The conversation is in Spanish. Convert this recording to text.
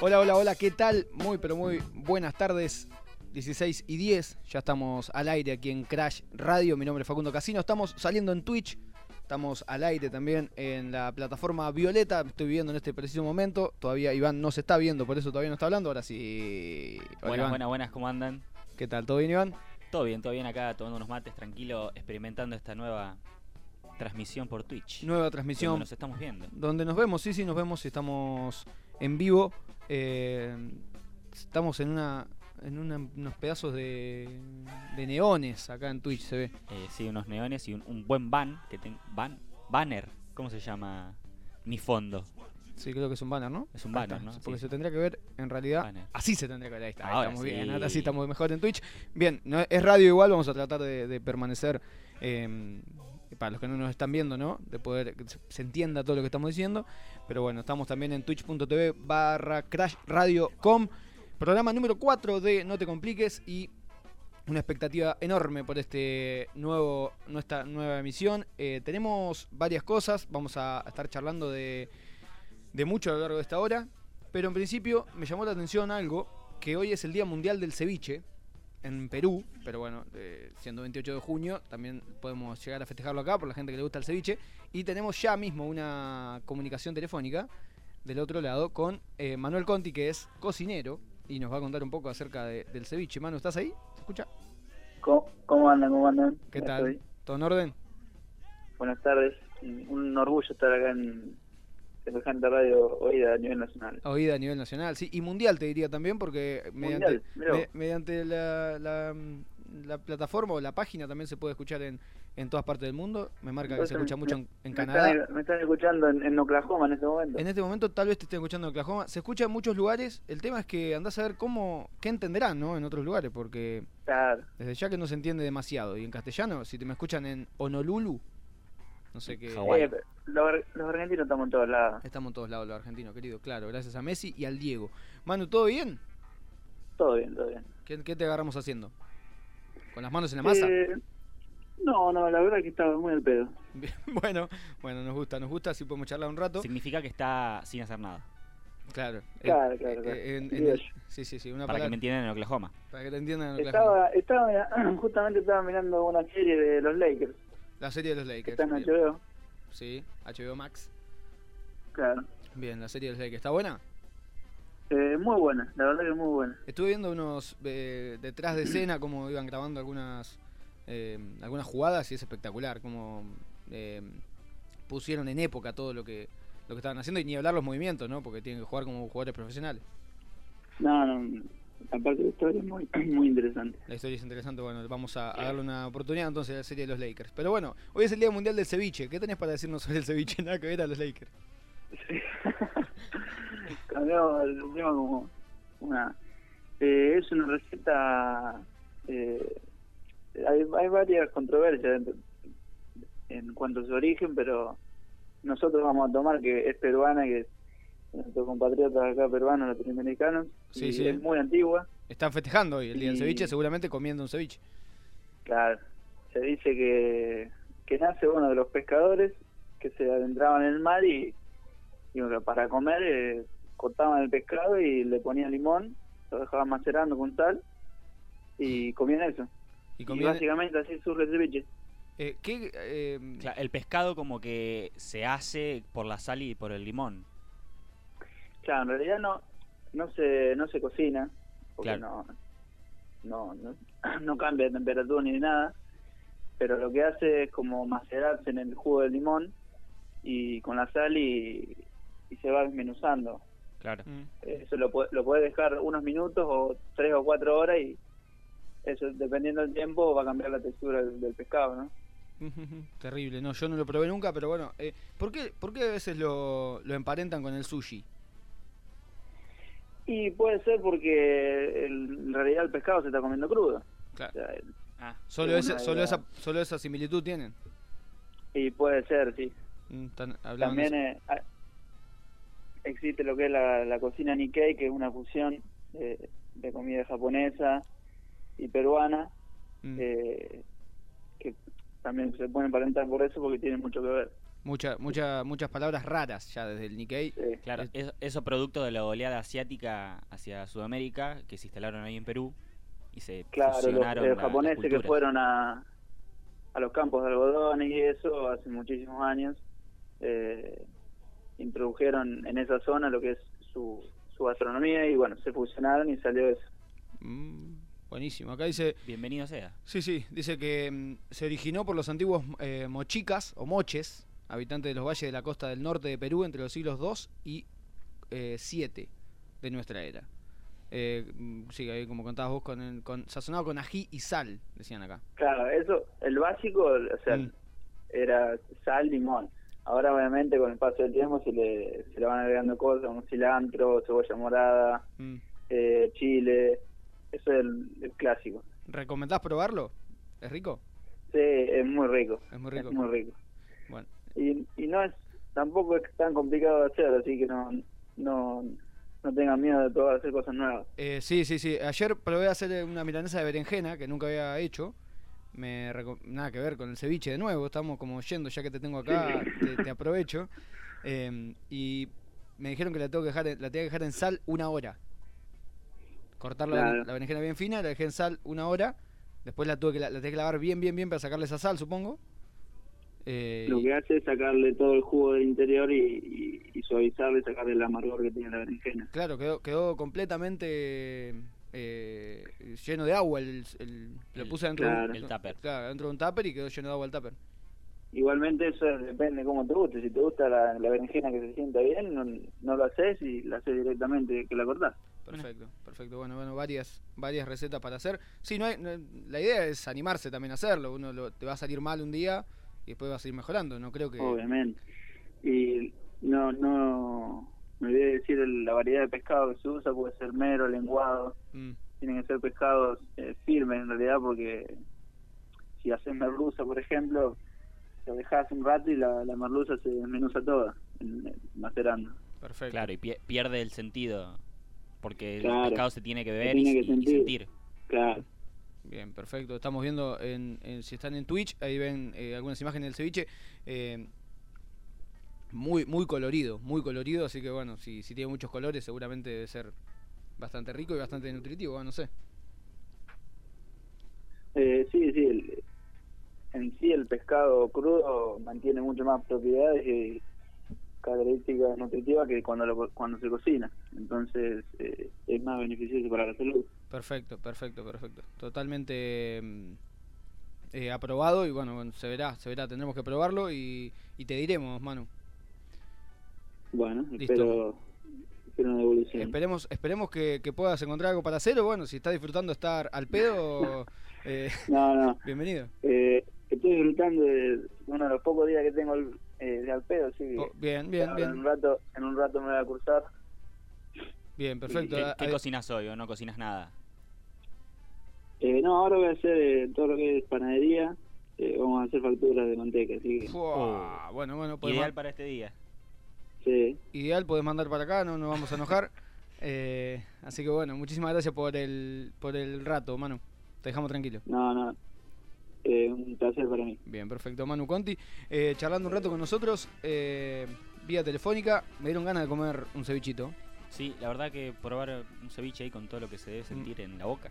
Hola, hola, hola, ¿qué tal? Muy, pero muy buenas tardes. 16 y 10, ya estamos al aire aquí en Crash Radio. Mi nombre es Facundo Casino. Estamos saliendo en Twitch, estamos al aire también en la plataforma Violeta. Estoy viendo en este preciso momento. Todavía Iván no se está viendo, por eso todavía no está hablando. Ahora sí. Hola, Buenas, Iván. buenas, buenas, ¿cómo andan? ¿Qué tal? ¿Todo bien, Iván? Todo bien, todo bien acá, tomando unos mates, tranquilo, experimentando esta nueva transmisión por Twitch. Nueva donde transmisión. nos estamos viendo. Donde nos vemos, sí, sí, nos vemos. Estamos en vivo. eh, estamos en una en una- unos pedazos de, de neones acá en Twitch, se ve. Eh, sí, unos neones y un, un buen ban, que ten- ban, banner, ¿cómo se llama? Mi fondo. Sí, creo que es un banner, ¿no? Es un banner, está, ¿no? Porque Sí. se tendría que ver, en realidad, Banner. así se tendría que ver. Ahí está, ahí Ahora estamos sí. bien, ahora sí estamos mejor en Twitch. Bien, no, es radio igual, vamos a tratar de, de permanecer, eh, para los que no nos están viendo, ¿no? De poder que se- entienda todo lo que estamos diciendo. Pero bueno, estamos también en twitch.tv barra crashradio.com. Programa número 4 de No Te Compliques y una expectativa enorme por este nuevo nuestra nueva emisión. Eh, tenemos varias cosas, vamos a estar charlando de, de mucho a lo largo de esta hora, pero en principio me llamó la atención algo, que hoy es el Día Mundial del Ceviche en Perú, pero bueno, eh, siendo 28 de junio, también podemos llegar a festejarlo acá por la gente que le gusta el ceviche, y tenemos ya mismo una comunicación telefónica del otro lado con eh, Manuel Conti, que es cocinero, y nos va a contar un poco acerca de- del ceviche. Manu, ¿estás ahí? ¿Se escucha? ¿Cómo, cómo andan? ¿Cómo andan? ¿Qué tal? estoy. ¿Todo en orden? Buenas tardes. Un orgullo estar acá en semejante radio oída a nivel nacional. Oída a nivel nacional, sí, y mundial te diría también, porque mediante, Mundial, me- mediante la, la, la plataforma o la página también se puede escuchar en, en todas partes del mundo. Me marca que se escucha mucho me- en, en me Canadá. Están, me están escuchando en, en Oklahoma en este momento. En este momento tal vez te estén escuchando en Oklahoma. Se escucha en muchos lugares. El tema es que andás a ver cómo, qué entenderán, ¿no? En otros lugares, porque Claro. desde ya que no se entiende demasiado. Y en castellano, si te me escuchan en Honolulu, no sé qué. Eh, los, ar- los argentinos estamos en todos lados. Estamos en todos lados los argentinos, querido. Claro, gracias a Messi y al Diego. Manu, ¿todo bien? Todo bien, todo bien. ¿Qué, qué te agarramos haciendo? ¿Con las manos en la masa? Eh, no, no, la verdad que estaba muy al pedo. Bien, Bueno, bueno, nos gusta, nos gusta, así podemos charlar un rato. Significa que está sin hacer nada. Claro. Claro, Eh, claro, claro. en- el- yo. sí, sí, sí, una Para que me entiendan en Oklahoma. Para que te entiendan. en Oklahoma. Estaba, estaba justamente estaba mirando una serie de los Lakers. La serie de los Lakers. está en. HBO. Sí, HBO Max. Claro. Bien, la serie de los Lakers. ¿Está buena? Eh, muy buena, la verdad que muy buena. Estuve viendo unos eh, detrás de escena, cómo iban grabando algunas eh, algunas jugadas y es espectacular, cómo eh, pusieron en época todo lo que lo que estaban haciendo y ni hablar los movimientos, ¿no? Porque tienen que jugar como jugadores profesionales. No, no, aparte de la historia es muy, muy interesante. La historia es interesante, bueno, vamos a, a darle una oportunidad entonces a la serie de los Lakers. Pero bueno, hoy es el Día Mundial del Ceviche. ¿Qué tenés para decirnos sobre el ceviche? Nada que ver a los Lakers. Sí. Cambiamos el tema como una... eh, es una receta... eh, hay, hay varias controversias en cuanto a su origen, pero nosotros vamos a tomar que es peruana, que es nuestros compatriotas acá peruanos, latinoamericanos, Sí, y sí. es muy antigua. Están festejando hoy el Día del Y- Ceviche, seguramente comiendo un ceviche. Claro, se dice que, que nace uno de los pescadores que se adentraban en el mar y, y bueno, para comer eh, cortaban el pescado y le ponían limón, lo dejaban macerando con sal y comían eso. Y básicamente así surge el ceviche. eh, ¿qué, eh, el pescado como que se hace por la sal y por el limón. Claro, en realidad no no se no se cocina porque Claro. no, no no no cambia de temperatura ni de nada, pero lo que hace es como macerarse en el jugo del limón y con la sal y, y se va desmenuzando. Claro. mm, Eso lo, lo puedes dejar unos minutos o tres o cuatro horas y eso dependiendo del tiempo va a cambiar la textura del, del pescado, ¿no? Terrible, no, yo no lo probé nunca, pero bueno, eh, ¿por, qué, ¿por qué a veces lo, lo emparentan con el sushi? Y puede ser porque el- en realidad el pescado se está comiendo crudo. Claro. O sea, el- Ah, Solo, de solo, esa, solo esa similitud tienen. y puede ser, sí. Mm, También eh, ah, existe lo que es la, la cocina Nikkei, que es una fusión de, de comida japonesa y peruana, Mm. eh, que también se pueden emparentar por eso porque tienen mucho que ver. Mucha, mucha, muchas palabras raras ya desde el Nikkei. Sí. Claro, Es- eso, eso producto de la oleada asiática hacia Sudamérica que se instalaron ahí en Perú y se Claro, los, fusionaron eh, la- las japoneses que fueron a, a los campos de algodón y eso hace muchísimos años, eh, introdujeron en esa zona lo que es su, su gastronomía y bueno, se fusionaron y salió eso. Mm, buenísimo. Acá dice, Bienvenido sea. sí, sí, dice que mm, se originó por los antiguos eh, mochicas o moches, habitantes de los valles de la costa del norte de Perú entre los siglos II y eh, 7 de nuestra era. Eh, mm, sí, ahí como contabas vos, con, el- con, sazonado con ají y sal, decían acá. Claro, eso, el básico, o sea, Mm. era sal, limón. Ahora obviamente con el paso del tiempo se le, se le van agregando cosas, como cilantro, cebolla morada, Mm. eh, chile, eso es el, el clásico. ¿Recomendás probarlo? ¿Es rico? Sí, es muy rico. Es muy rico. Es muy rico. Bueno, Y, y no es, tampoco es tan complicado de hacer, así que no, no, no tengan miedo de probar hacer cosas nuevas. Eh, sí, sí, sí. Ayer probé a hacer una milanesa de berenjena que nunca había hecho. Me nada que ver con el ceviche de nuevo. Estamos como yendo, ya que te tengo acá, te, te aprovecho. Eh, y me dijeron que la tengo que dejar, en- la tengo que dejar en sal una hora. Cortar la, Claro. la berenjena bien fina, la dejé en sal una hora. Después la tuve que la, la que lavar bien, bien, bien para sacarle esa sal, supongo. Eh, Lo que hace es sacarle todo el jugo del interior y, y, y suavizarle, sacarle el amargor que tiene la berenjena. Claro, quedó, quedó completamente eh, lleno de agua. El, el- lo puse dentro, de claro. un, El tupper. claro, dentro de un tupper y quedó lleno de agua el tupper. Igualmente eso depende de cómo te guste. Si te gusta la, la berenjena que se sienta bien, no, no lo haces y la haces directamente que la cortás. Perfecto, perfecto. Bueno, bueno, varias, varias recetas para hacer. Sí, no hay, no- la idea es animarse también a hacerlo. Uno lo- te va a salir mal un día y después vas a ir mejorando. No creo que. Obviamente. Y no, no me olvidé de decir el- la variedad de pescado que se usa, puede ser mero, lenguado, Mm, tienen que ser pescados eh, firmes en realidad porque si haces merluza, por ejemplo, lo dejas un rato y la, la merluza se desmenuza toda en- en- macerando. perfecto. Claro, y pie- pierde el sentido porque Claro. el pescado se tiene que beber tiene y, que y sentir. sentir. Claro. Bien, perfecto. Estamos viendo, en, en- si están en Twitch, ahí ven eh, algunas imágenes del ceviche. eh, muy, muy colorido, muy colorido. Así que bueno, si, si tiene muchos colores, seguramente debe ser bastante rico y bastante nutritivo. bueno, no sé. Eh, sí, sí, en sí el pescado crudo mantiene mucho más propiedades y características nutritivas que cuando lo, cuando se cocina. Entonces eh, es más beneficioso para la salud. Perfecto, perfecto, perfecto. Totalmente mm, eh, aprobado y bueno, bueno, se verá, se verá. Tendremos que probarlo y, y te diremos, Manu. Bueno, Listo. espero, espero una devolución. Esperemos, esperemos que, que puedas encontrar algo para hacer o bueno, si estás disfrutando estar al pedo, eh, No, no. bienvenido. Eh, estoy disfrutando de uno de los pocos días que tengo el- eh, de al pedo, sí. que Oh, bien, bien, ahora En bien, un rato, en un rato me voy a cursar. bien, perfecto. ¿Qué, Ah, qué cocinas hoy o no cocinas nada? Eh, no, ahora voy a hacer eh, todo lo que es panadería. Eh, vamos a hacer facturas de manteca, así que Fua, Bueno, bueno, Ideal para este día. sí. ideal, podés mandar para acá, no nos vamos a enojar. Eh, así que bueno, muchísimas gracias por el, por el rato, Manu. Te dejamos tranquilo. No, no. Eh, un placer para mí. Bien, perfecto. Manu Conti, eh, charlando un rato con nosotros, eh, vía telefónica. Me dieron ganas de comer un cevichito. Sí, la verdad que probar un ceviche ahí con todo lo que se debe sentir en la boca.